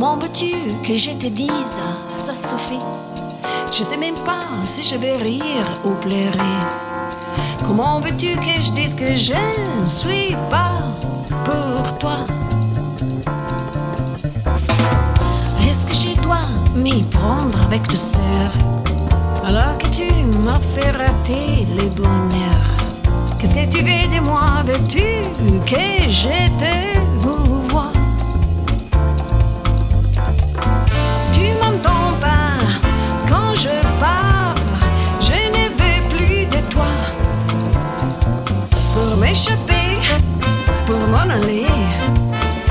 Comment veux-tu que je te dise ça, Sophie Je sais même pas si je vais rire ou pleurer. Comment veux-tu que je dise que je ne suis pas pour toi? Est-ce que je dois m'y prendre avec sœur alors que tu m'as fait rater les bonheurs. Qu'est-ce que tu veux de moi? Veux-tu que je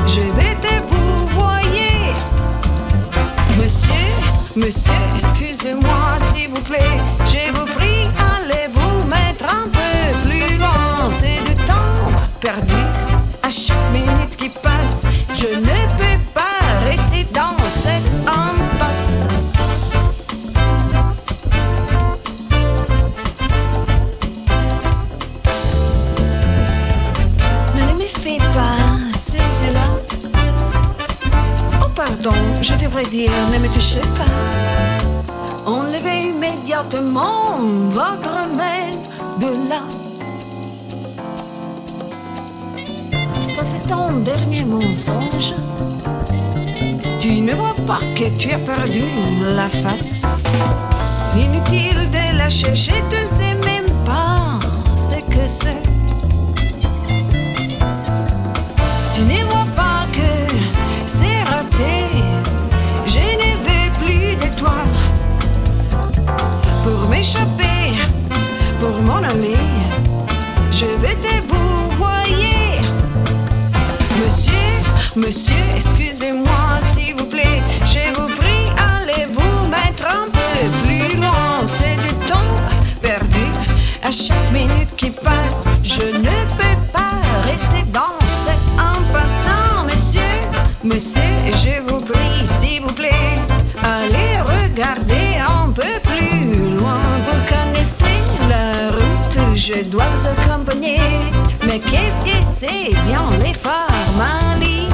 Je vais te vous voyez. Monsieur, monsieur, excusez-moi dire, ne me touchez pas. Enlevez immédiatement votre main de là. Ça, c'est ton dernier mensonge. Tu ne vois pas que tu as perdu la face. Inutile de la chercher, tu ne sais même pas ce que c'est. Tu ne vois pour m'en aller, je vais te vous voyez. Monsieur, monsieur, excusez-moi s'il vous plaît. Je vous prie, allez vous mettre un peu plus loin? C'est du temps perdu à chaque minute qui passe. Je ne peux pas rester dans cette impasse. Monsieur, monsieur, doivent accompagner. Mais qu'est-ce que c'est bien les formalités?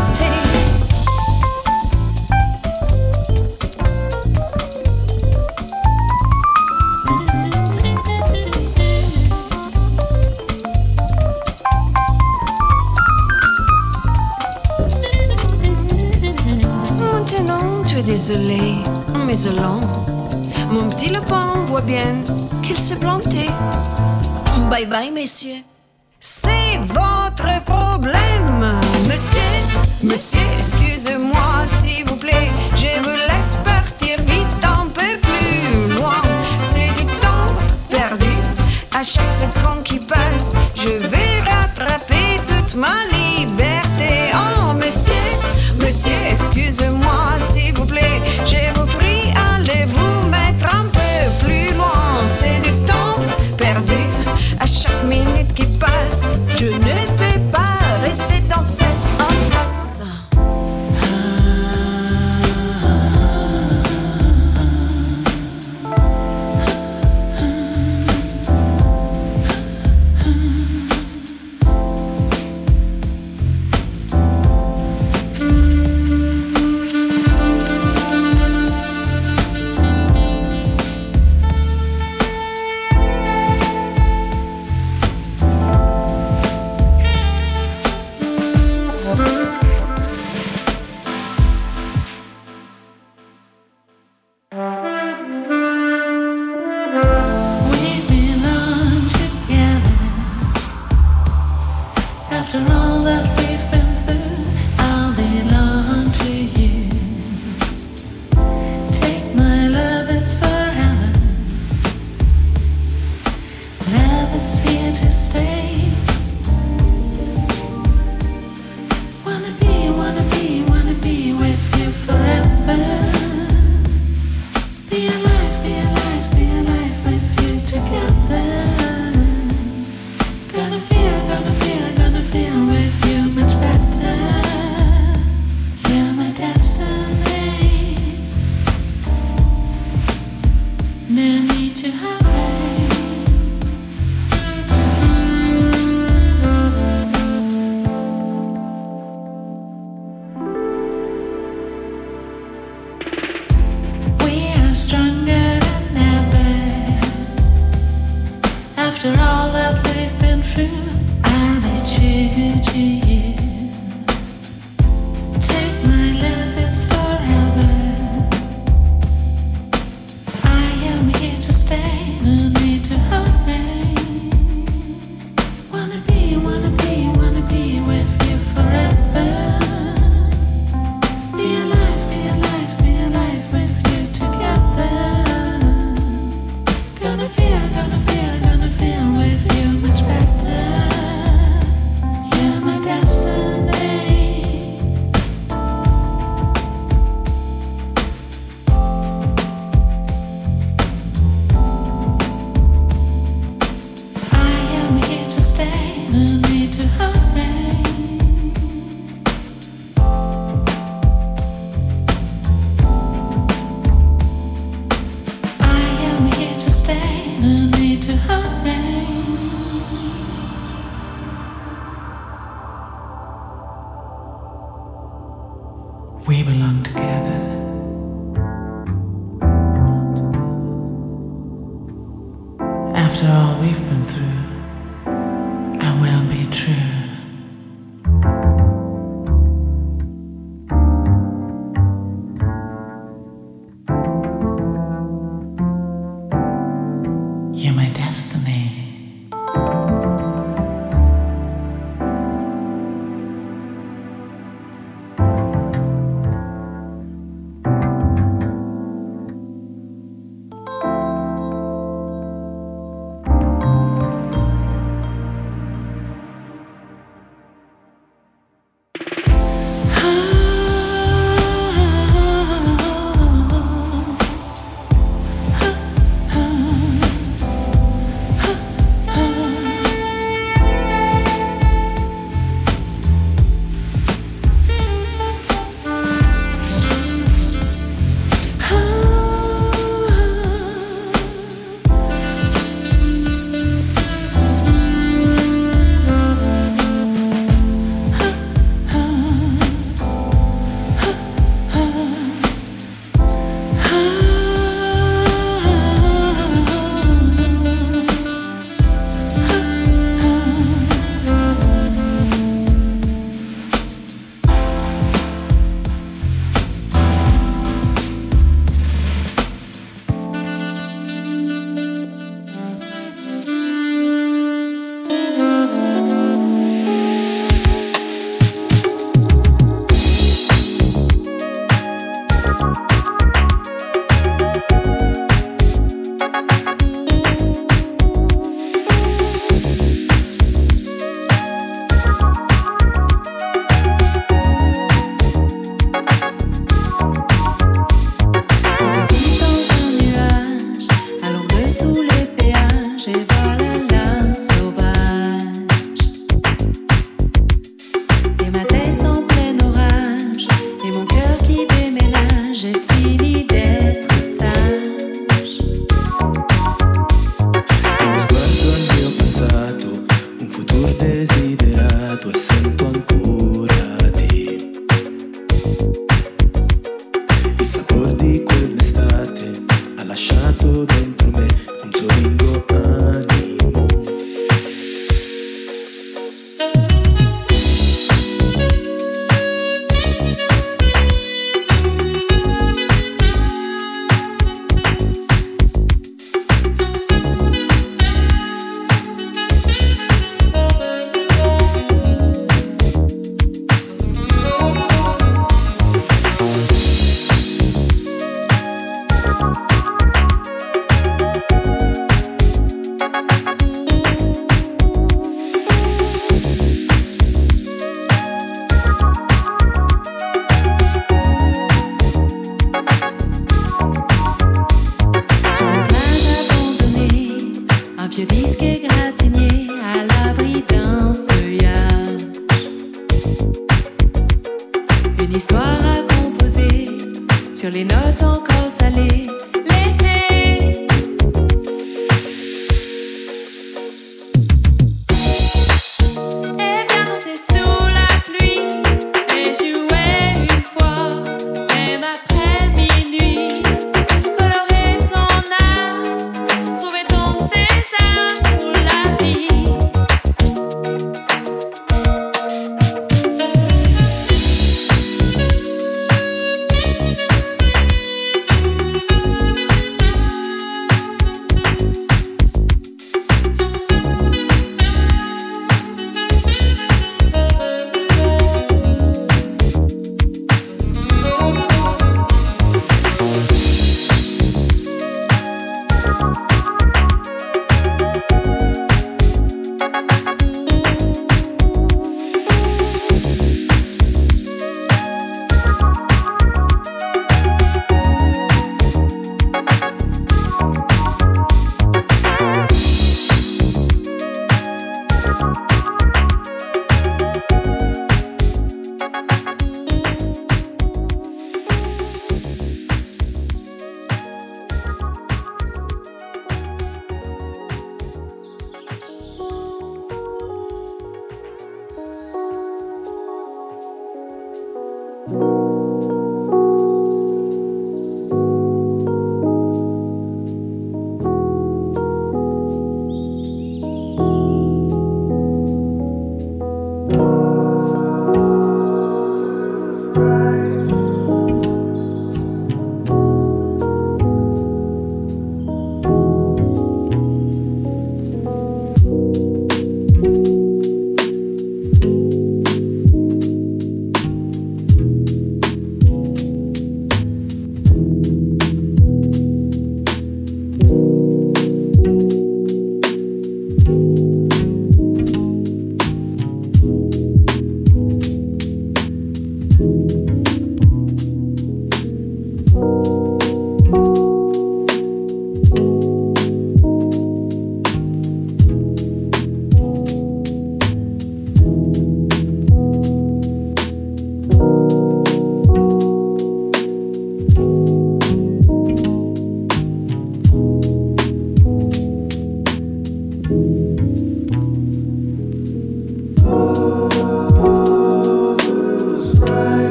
Maintenant, tu es désolé, mais allons. Mon petit lapin voit bien qu'il s'est planté bye bye, messieurs. C'est votre problème, monsieur. Monsieur, excusez-moi. We belong together. After all we've been through.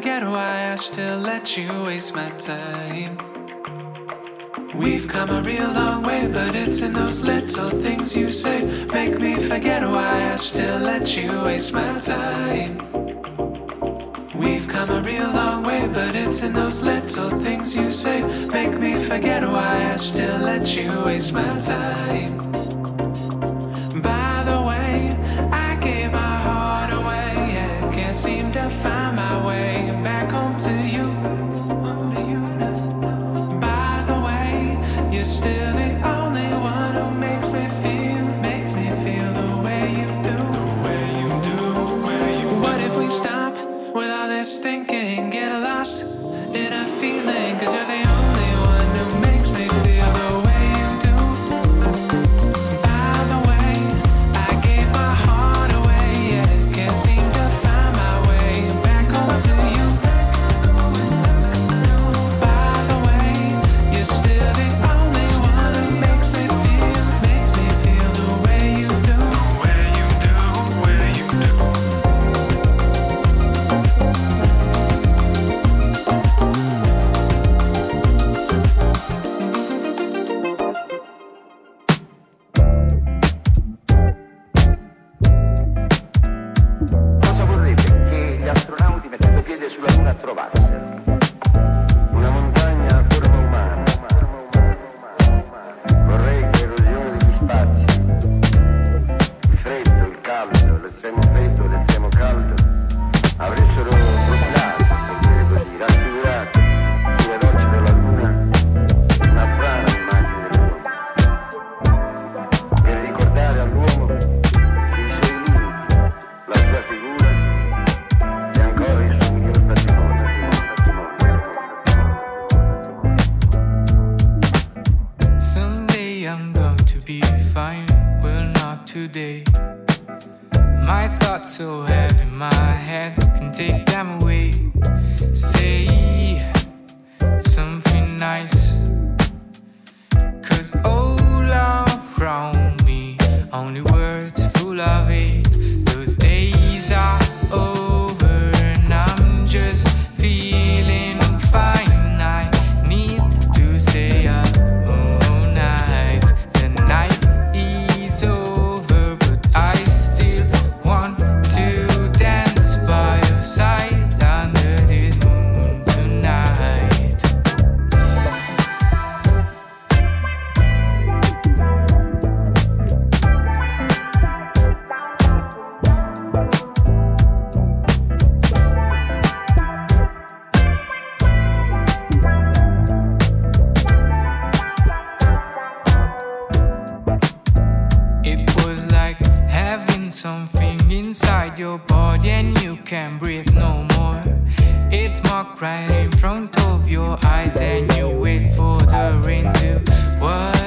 get why I still let you waste my time. We've come a real long way, but it's in those little things you say make me forget why I still let you waste my time. We've come a real long way, but it's in those little things you say make me forget why I still let you waste my time. something inside your body and you can breathe no more. It's marked right in front of your eyes and you wait for the rain to.